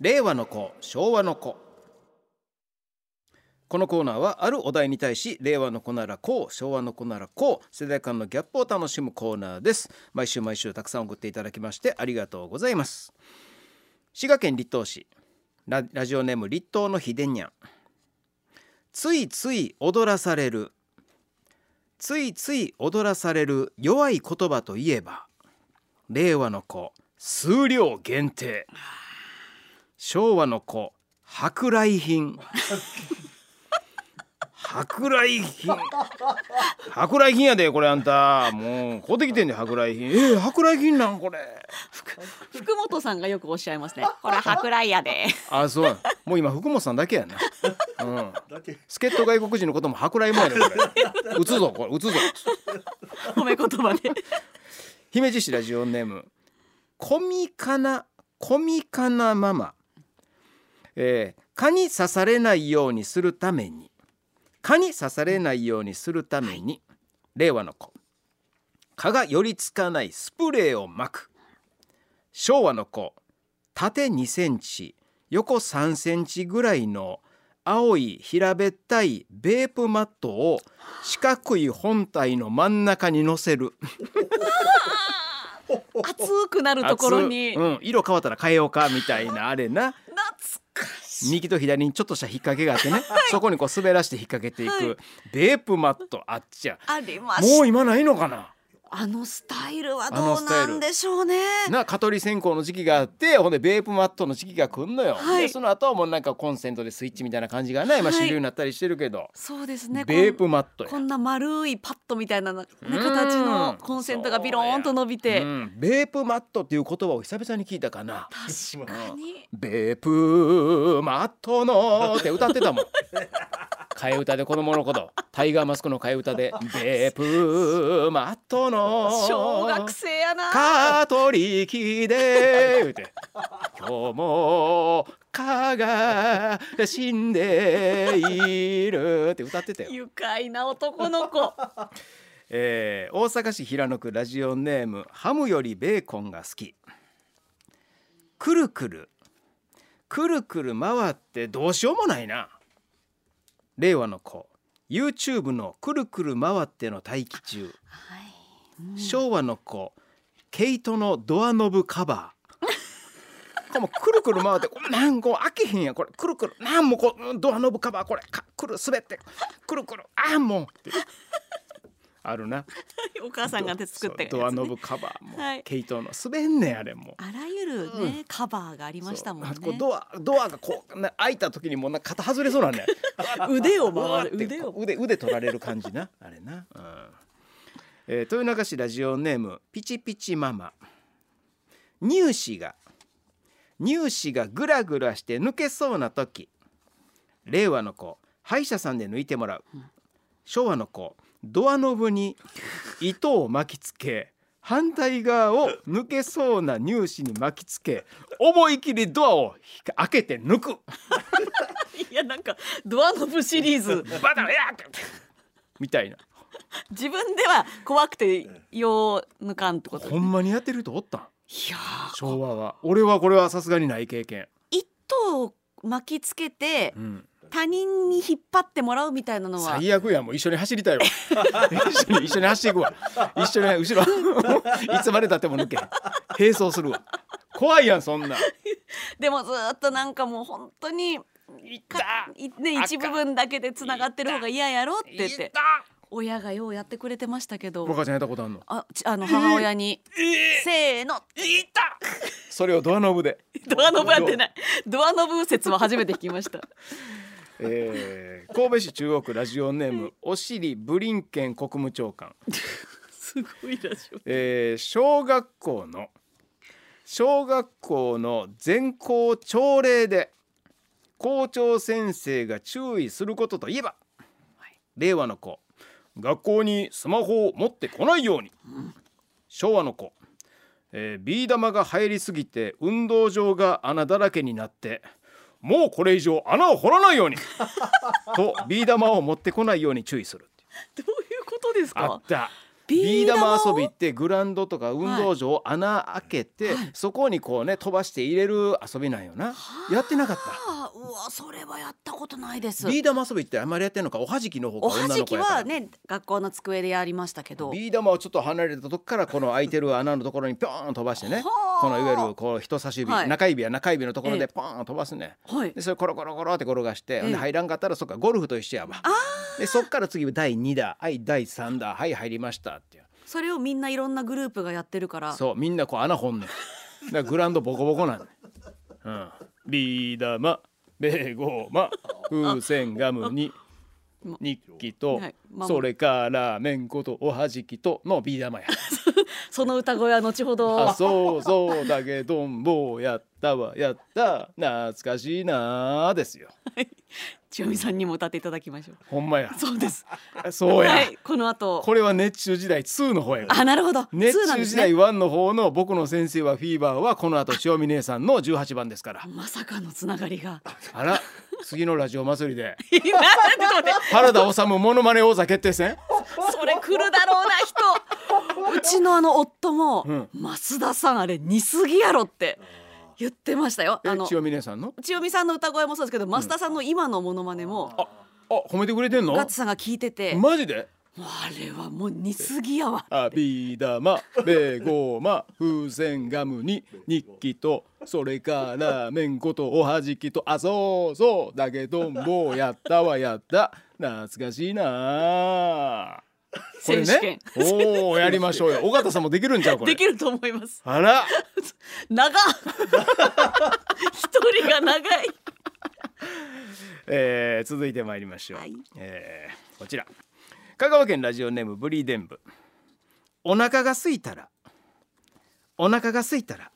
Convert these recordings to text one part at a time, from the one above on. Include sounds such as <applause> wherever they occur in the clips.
令和の子昭和の子。このコーナーはあるお題に対し令和の子ならこう昭和の子ならこう世代間のギャップを楽しむコーナーです。毎週毎週たくさん送っていただきましてありがとうございます。滋賀県立東市。ララジオネーム立東のひでんにゃん。ついつい踊らされる。ついつい踊らされる弱い言葉といえば令和の子数量限定。昭和の子舶来品。舶来品。舶来品やでこれあんた。もう買うてきてんで舶来品。えー、舶来品なんこれ。福本さんがよくおっしゃいますね。これ舶来やで。あそうもう今福本さんだけやな。うん。助っ人外国人のことも舶来もやねこれ。打つぞこれ打つぞ。褒め言葉で。<laughs> 姫路市ラジオネームコミカナコミカナママ、えー蚊に刺されないようにするために蚊に刺されないようにするために、令和の子蚊が寄りつかないスプレーをまく昭和の子縦2センチ横3センチぐらいの青い平べったいベープマットを四角い本体の真ん中に乗せる <laughs> 熱くなるところに。熱うん、色変わったら変えようかみたいなあれな。右と左にちょっとした引っ掛けがあってね、<laughs> そこにこう滑らして引っ掛けていく、はい。ベープマットあっちゃもう今ないのかな？あのスタイルはあどうなんでしょうね。な蚊取り線香の時期があってほんでベープマットの時期が来んのよ、はい。でその後はもうなんかコンセントでスイッチみたいな感じがね、今はい。主流になったりしてるけど、そうですね。ベープマットや。こんな丸いパッドみたいな、ね、うん形のコンセントがビローンと伸びて、うん、ベープマットっていう言葉を久々に聞いたかな。確かに。ベープマットのって歌ってたもん <laughs> 替え歌で子供のこと。タイガーマスクの替え歌で。ベープマットの小学生やな。カトリキで。言うて。今日も蚊が死んでいるって。歌ってたよ、愉快な男の子。<laughs> えー大阪市平野区ラジオネームハムよりベーコンが好き。くるくる。くるくる回ってどうしようもないな令和の子。YouTube のくるくる回っての待機中。はい。昭和の子。毛糸のドアノブカバー。これもうくるくる回ってなんこう開けへんや。んこれくるくる。なんもこうドアノブカバーこれ。かくる滑って。くるくる。あんもうってあるな。<laughs> お母さんが手作ったやつ、ね。そうドアノブカバーも、はい。毛糸の滑んねんあれも。あらゆるね、カバーがありましたもんね。ドアドアがこうな開いた時にもうな肩外れそうなんね <laughs> 腕を回る腕を。腕腕取られる感じな <laughs> あれな、うん。えー豊中市ラジオネームピチピチママ。乳歯が乳歯がグラグラして抜けそうな時。令和の子歯医者さんで抜いてもらう。昭和の子ドアノブに糸を巻きつけ反対側を抜けそうな乳歯に巻きつけ思い切りドアを開けて抜く。<laughs> いやなんかドアノブシリーズ。バタンやーみたいな。自分では怖くてよう抜かんってことほんまにやってる人おったん？いやー。昭和は。俺はこれはさすがにない経験、糸を巻きつけてうん、他人に引っ張ってもらうみたいなのは。最悪やもう一緒に走りたいわ。<laughs> 一緒に一緒に走っていくわ。一緒に後ろ <laughs> いつまでたっても抜け。並走するわ。怖いやんそんな。んでもずーっとなんかもう本当にいた。いね一部分だけでつながってる方が嫌やろって言ってた。親がようやってくれてましたけど。若ちゃんやったことあんの？あちあの母親に。えせーのー、いった。それをドアノブで。<laughs> ドアノブやってない。ドアノブ説は初めて聞きましたえー、神戸市中央区ラジオネームおしりブリンケン国務長官。<laughs> すごいラジオ。えー小学校の小学校の全校朝礼で校長先生が注意することといえば、令和の子学校にスマホを持ってこないように、昭和の子、えービー玉が入りすぎて運動場が穴だらけになってもうこれ以上穴を掘らないように。<laughs> とビー玉を持ってこないように注意するどういうことですか？あったビー玉遊びっをてグラウンドとか運動場を穴開けて、そこにこうね飛ばして入れる遊びなんよな。やってなかった？うわそれはやったことないです。ビー玉遊びってあんまりやってんのか？おはじきの方かおは女じきはね学校の机でやりましたけど。ビー玉をちょっと離れたとこからこの開いてる穴のところにピョーン飛ばしてね。はあ。このいわゆるこう人差し指、はい。中指や中指のところええ。でポーン飛ばすねはい。でそれコロコロコロって転がして、え入らんかったらそっかゴルフと一緒やわでそっから次第2打はい第3打はい入りました。っていう。それをみんないろんなグループがやってるから。そうみんなこう穴掘んねんだからグラウンドボコボコなんねん、うん、ビー玉ベーゴーマ風船ガムに日記と、はいまあそれからめんことおはじきとのビー玉や。<laughs> その歌声は後ほど。あそうそうだけどんぼやったわ。やった。懐かしいなですよ千代美さんにも歌っていただきましょう。ほんまや。そうです。<laughs> そうや、はいこの後。これは熱中時代2の方やあなるほど。熱2なんですね。中時代1の方の僕の先生はフィーバーはこの後千代美姉さんの18番ですから。まさかのつながりが。あら次のラジオ祭りで。<laughs> 原田治モノマネ王座決定戦？それ来るだろうな人。うちのあの夫も、うん。増田さんあれ似すぎやろって言ってましたよ。あのえ千代美姉さんの？千代美さんの歌声もそうですけど増田さんの今のモノマネも、あ褒めてくれてんの？ガッツさんが聞いてて、マジで？もうあれはもう似すぎやわあビー玉ベーゴーマ風船ガムに日記とそれからめんことおはじきとあそうそうだけどもうやったわやった。懐かしいな <laughs> これ選手権。ねおおやりましょうよ。<laughs> 尾形さんもできるんちゃうこれ。できると思います。あら。<laughs> 長っ。一人が長い。えー続いてまいりましょう、はい。えーこちら。香川県ラジオネームブリーデンブ。お腹が空いたら。お腹が空いたら。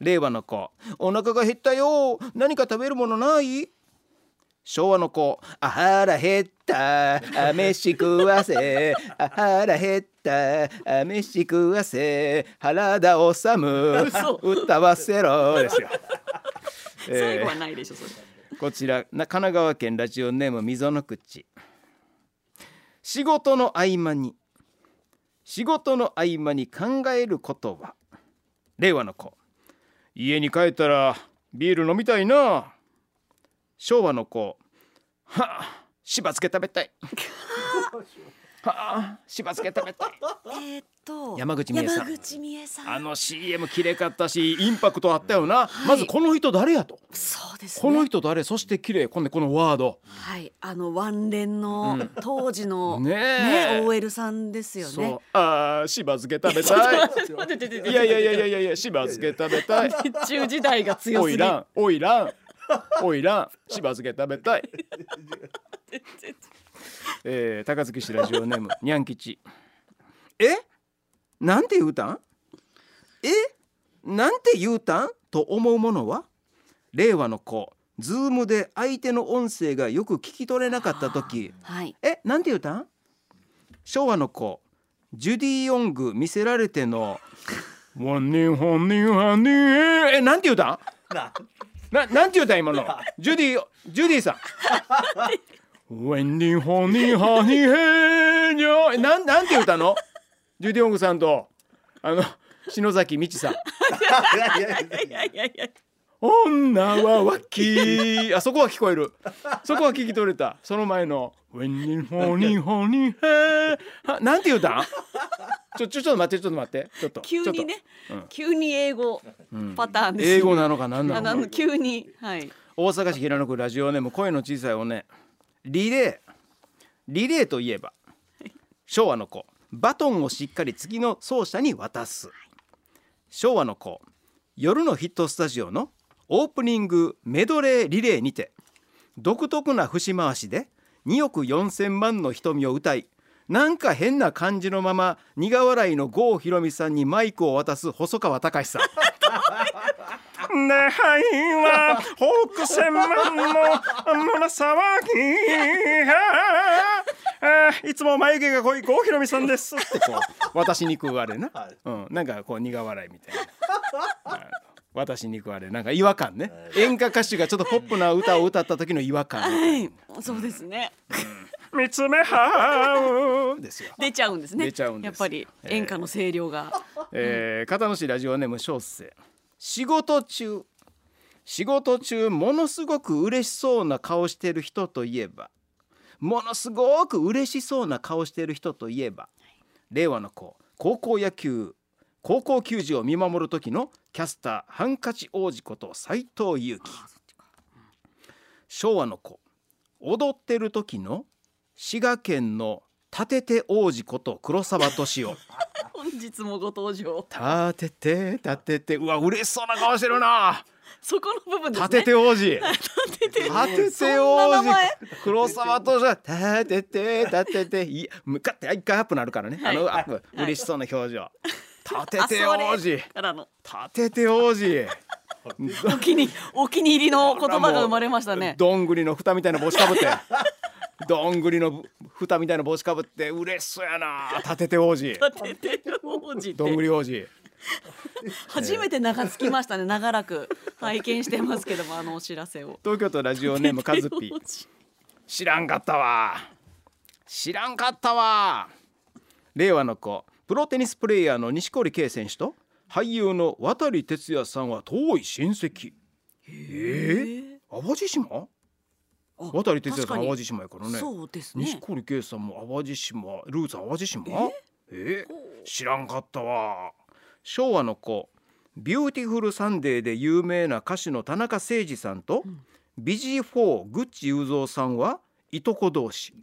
令和の子。お腹が減ったよ。何か食べるものない？昭和の子。あ腹減った。あ飯食わせ。あ腹減った。あ飯食わせ。原田治嘘。歌わせろ。ですよ、えー最後はないでしょそれ。こちらな神奈川県ラジオネーム溝の口。仕事の合間に。仕事の合間に考えることは。令和の子。家に帰ったらビール飲みたいな昭和の子。はあしば漬け食べたい。<laughs> はあしば漬け食べたい。えーっと山口美恵さん。山口美恵さん。あの CM きれかったしインパクトあったよな、まずこの人誰やと。そうですね。この人誰？そして綺麗。こんでこのワード。はい。あのワンレンの当時のねねえ OL さんですよそう。ねあーしば漬け食べたい。<laughs> 待って待って待って。いやいやいやいやいやいやしば漬け食べたい。<laughs> 熱中時代が強すぎおいらん。おいらんおいらんしば漬け食べたい。えー、高槻市ラジオネームにゃん吉。え？なんて言うたん？え？なんて言うたん？と思うものは？令和の子ズームで相手の音声がよく聞き取れなかった時。はい。え？なんて言うたん？昭和の子ジュディ・ヨング見せられての「ワンニンホンニンハニー」え？なんて言うたん？ななんて言うたん今の？ジュディジュディさん「ウェンニンホンニンハニーヘーニョ」えなんなんて言うたの？ジュディ・ヨングさんと。あの篠崎美智さん。いやいやいや女は脇。<laughs> あそこは聞こえる。そこは聞き取れた。その前の「ウェンニンホニンホニンヘー」はなんて言うたん？ちょちょちょっと待ってちょっと待って。ちょっと急にね。ちょっと。急に英語パターンです英語なのか何なあのか。の急にはい。大阪市平野区ラジオネーム声の小さいおね。リレー。リレーといえば昭和の子。バトンをしっかり次の走者に渡す。昭和の子。夜のヒットスタジオのオープニングメドレーリレーにて独特な節回しで2億4,000万の瞳を歌いなんか変な感じのまま苦笑いの郷ひろみさんにマイクを渡す細川隆さん。<laughs> ねはいは北千万の胸騒ぎあいつも眉毛が濃い郷ひろみさんですって <laughs> こう渡しにくいあれな、うん、なんかこう苦笑いみたいな。<laughs> 私に食われなんか違和感ね。演歌歌手がちょっとポップな歌を歌った時の違和感はい。そうですね。見つめはうですよ出ちゃうんですね。出ちゃうんです。やっぱり演歌の声量が、えー、片野市ラジオネーム小生。仕事中仕事中ものすごく嬉しそうな顔してる人といえば。ものすごく嬉しそうな顔してる人といえば。令和の子。高校野球高校球児を見守る時のキャスターハンカチ王子こと斉藤佑樹。昭和の子。踊ってる時の滋賀県の立てて王子こと黒沢敏夫。<laughs> 本日もご登場。立てて立てて。うわ嬉しそうな顔してるな。そこの部分ですね。立てて王子。<laughs> 立てて王子。黒沢とじゃ立てて立てて。いや向かって一回アップなるからね、はい。あのあはい。嬉しそうな表情立てあて王子。からの。立てて王子。お気にお気に入りの言葉が生まれましたね。<laughs> どんぐりの蓋みたいな帽子かぶって。どんぐりの蓋みたいな帽子かぶって。嬉しそうやな。立てて王子。立てて王子っどんぐてり王子。初めて名がつきましたね。長らく拝見してますけどもあのお知らせを。東京都ラジオネームカズピ知らんかったわ。知らんかったわ。令和の子プロテニスプレーヤーの錦織圭選手と俳優の渡哲也さんは遠い親戚。えー、淡路島？あ渡哲也さん淡路島やからね。そうですね。錦織圭さんも淡路島？ルーツ淡路島？え？ー知らんかったわ。昭和の子ビューティフルサンデーで有名な歌手の田中星児さんと、ビジー4グッチ雄三さんはいとこ同士。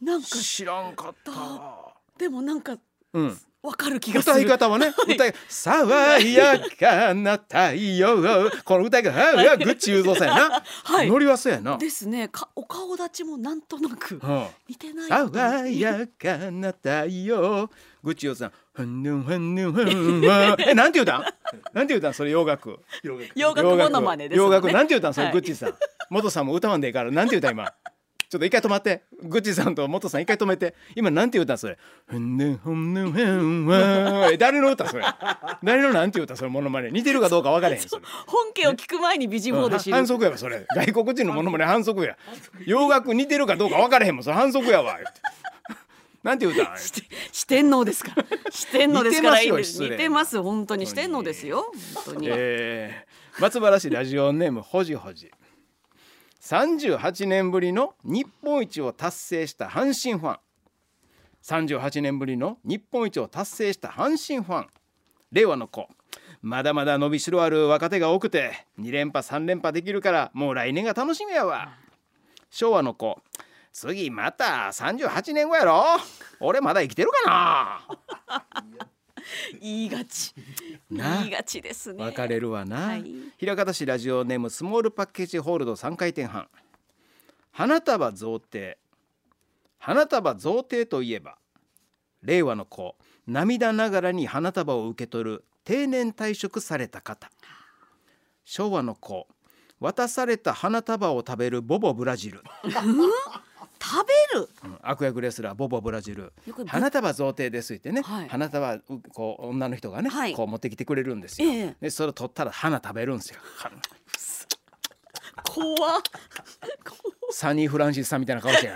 なんか知らんかったわ。でもなんかうん。わかる気がする。歌い方はね、歌い爽やかな太陽この歌い方はグッチ雄三さんやな、<laughs> はい。ノリはそうやな、ですね。かお顔立ちもなんとなくうん。似てない爽やかな太陽。グッチ雄三ふんぬんふんぬんふんわ <laughs> えなんて言うたん？なんて言うたん？それ洋楽。洋楽モノマネですね。楽。なんて言うたん？それ、はい。グッチさん。元さんも歌わんでいいから。なんて言うたん今？ちょっと一回止まって。グッチさんと元さん一回止めて。今なんて言うたんそれ。誰の歌それ。誰のなんて言うたんそれモノマネ。似てるかどうか分からへん <laughs> 本家を聞く前にビジフォーで知る。反則やわそれ。外国人のモノマネ反則や。洋楽似てるかどうか分からへんもんそれ。反則やわなんて言うたん四天王ですから。四天王ですから。いいです似てますよ失礼。似てます。本当に四天王ですよ。本当に、えー、松原市ラジオネームほじほじ38年ぶりの日本一を達成した阪神ファン。38年ぶりの日本一を達成した阪神ファン。令和の子。まだまだ伸びしろある若手が多くて2連覇3連覇できるからもう来年が楽しみやわ。昭和の子。次また38年後やろ。俺まだ生きてるかな。<laughs> 言いがち。な。言いがちですね。な別れるわな、はい。平方市ラジオネームスモールパッケージホールド3回転半。花束贈呈。花束贈呈といえば令和の子涙ながらに花束を受け取る定年退職された方。昭和の子渡された花束を食べるボボブラジル、<laughs> 食べる。うん。悪役レスラーボボブラジル。花束贈呈ですってね、はい。花束うこう女の人がね、はい。こう持ってきてくれるんですよ、ええ。でそれを取ったら花食べるんですよ。怖っ。サニー・フランシスさんみたいな顔してる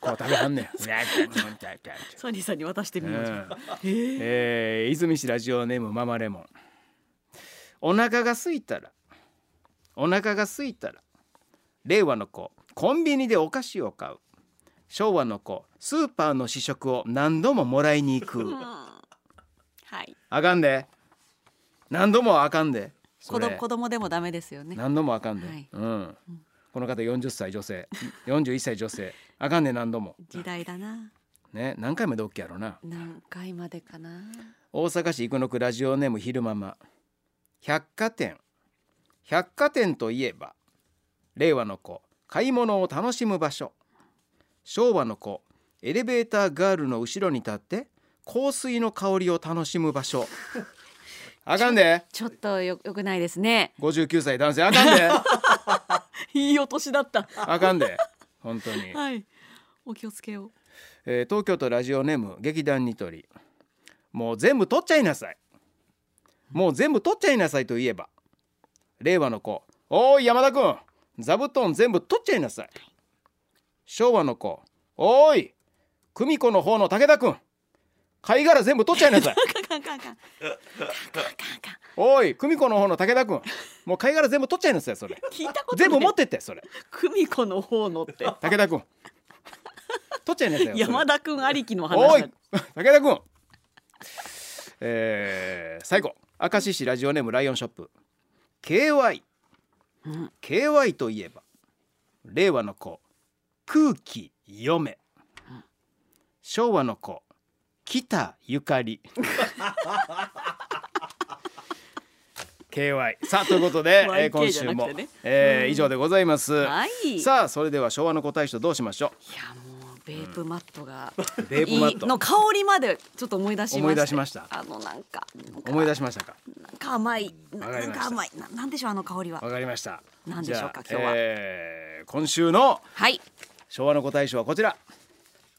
こう食べはんねん。サニーさんに渡してみましょう、うんえー、泉市ラジオネームママレモン。お腹が空いたらお腹が空いたら令和の子コンビニでお菓子を買う。昭和の子スーパーの試食を何度ももらいに行く。はい。あかんで。何度もはあかんで。子供子供でもダメですよね。何度もあかんで、はい。うん。この方40歳女性。41歳女性。あかんね何度も。時代だな。ね何回まで OK やろな。何回までかな。大阪市生野区ラジオネーム昼ママ。百貨店。百貨店といえば令和の子買い物を楽しむ場所。昭和の子エレベーターガールの後ろに立って香水の香りを楽しむ場所。<laughs> あかんで。ちょっとよよくないですね。59歳男性あかんで。<laughs> いいお年だった。あかんで。本当に、はい。お気をつけよう。えー東京都ラジオネーム劇団ニトリ。もう全部取っちゃいなさい。もう全部取っちゃいなさいと言えば。令和の子おい山田君座布団全部取っちゃいなさい。昭和の子。おい久美子の方の武田君。貝殻全部取っちゃいなさい。おい久美子の方の武田君。もう貝殻全部取っちゃいなさいそれ。全部持ってってそれ。久美子の方のって。武田君。取っちゃいなさい山田君ありきの話おい武田君。えー、最後。明石市ラジオネームライオンショップ。KY ん KY といえば令和の子空気読め、昭和の子北ゆかり。<laughs> KY さあということで、え今週も、えー以上でございます、はい。さあそれでは昭和の子大賞どうしましょいやもうベープマットが、うベープマット。いいの香りまでちょっと思い出しました思い出しました。あのなんか思い出しましたか？なんか甘い。ななんわか甘い。ななんでしょうあの香りは。わかりました。何でしょうか今日は。えー今週のはい。昭和の子大賞はこちら。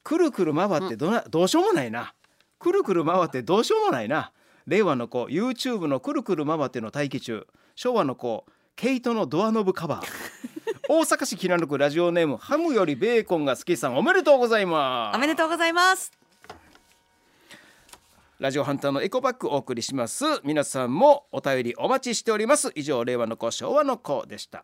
くるくる回ってどな、どうしようもないな。くるくる回ってどうしようもないな。令和の子 YouTube のくるくる回っての待機中。昭和の子毛糸のドアノブカバー大阪市きらぬくラジオネームハムよりベーコンが好きさんおめでとうございます。おめでとうございます。ラジオハンターのエコバッグお送りします。皆さんもお便りお待ちしております。以上令和の子昭和の子でした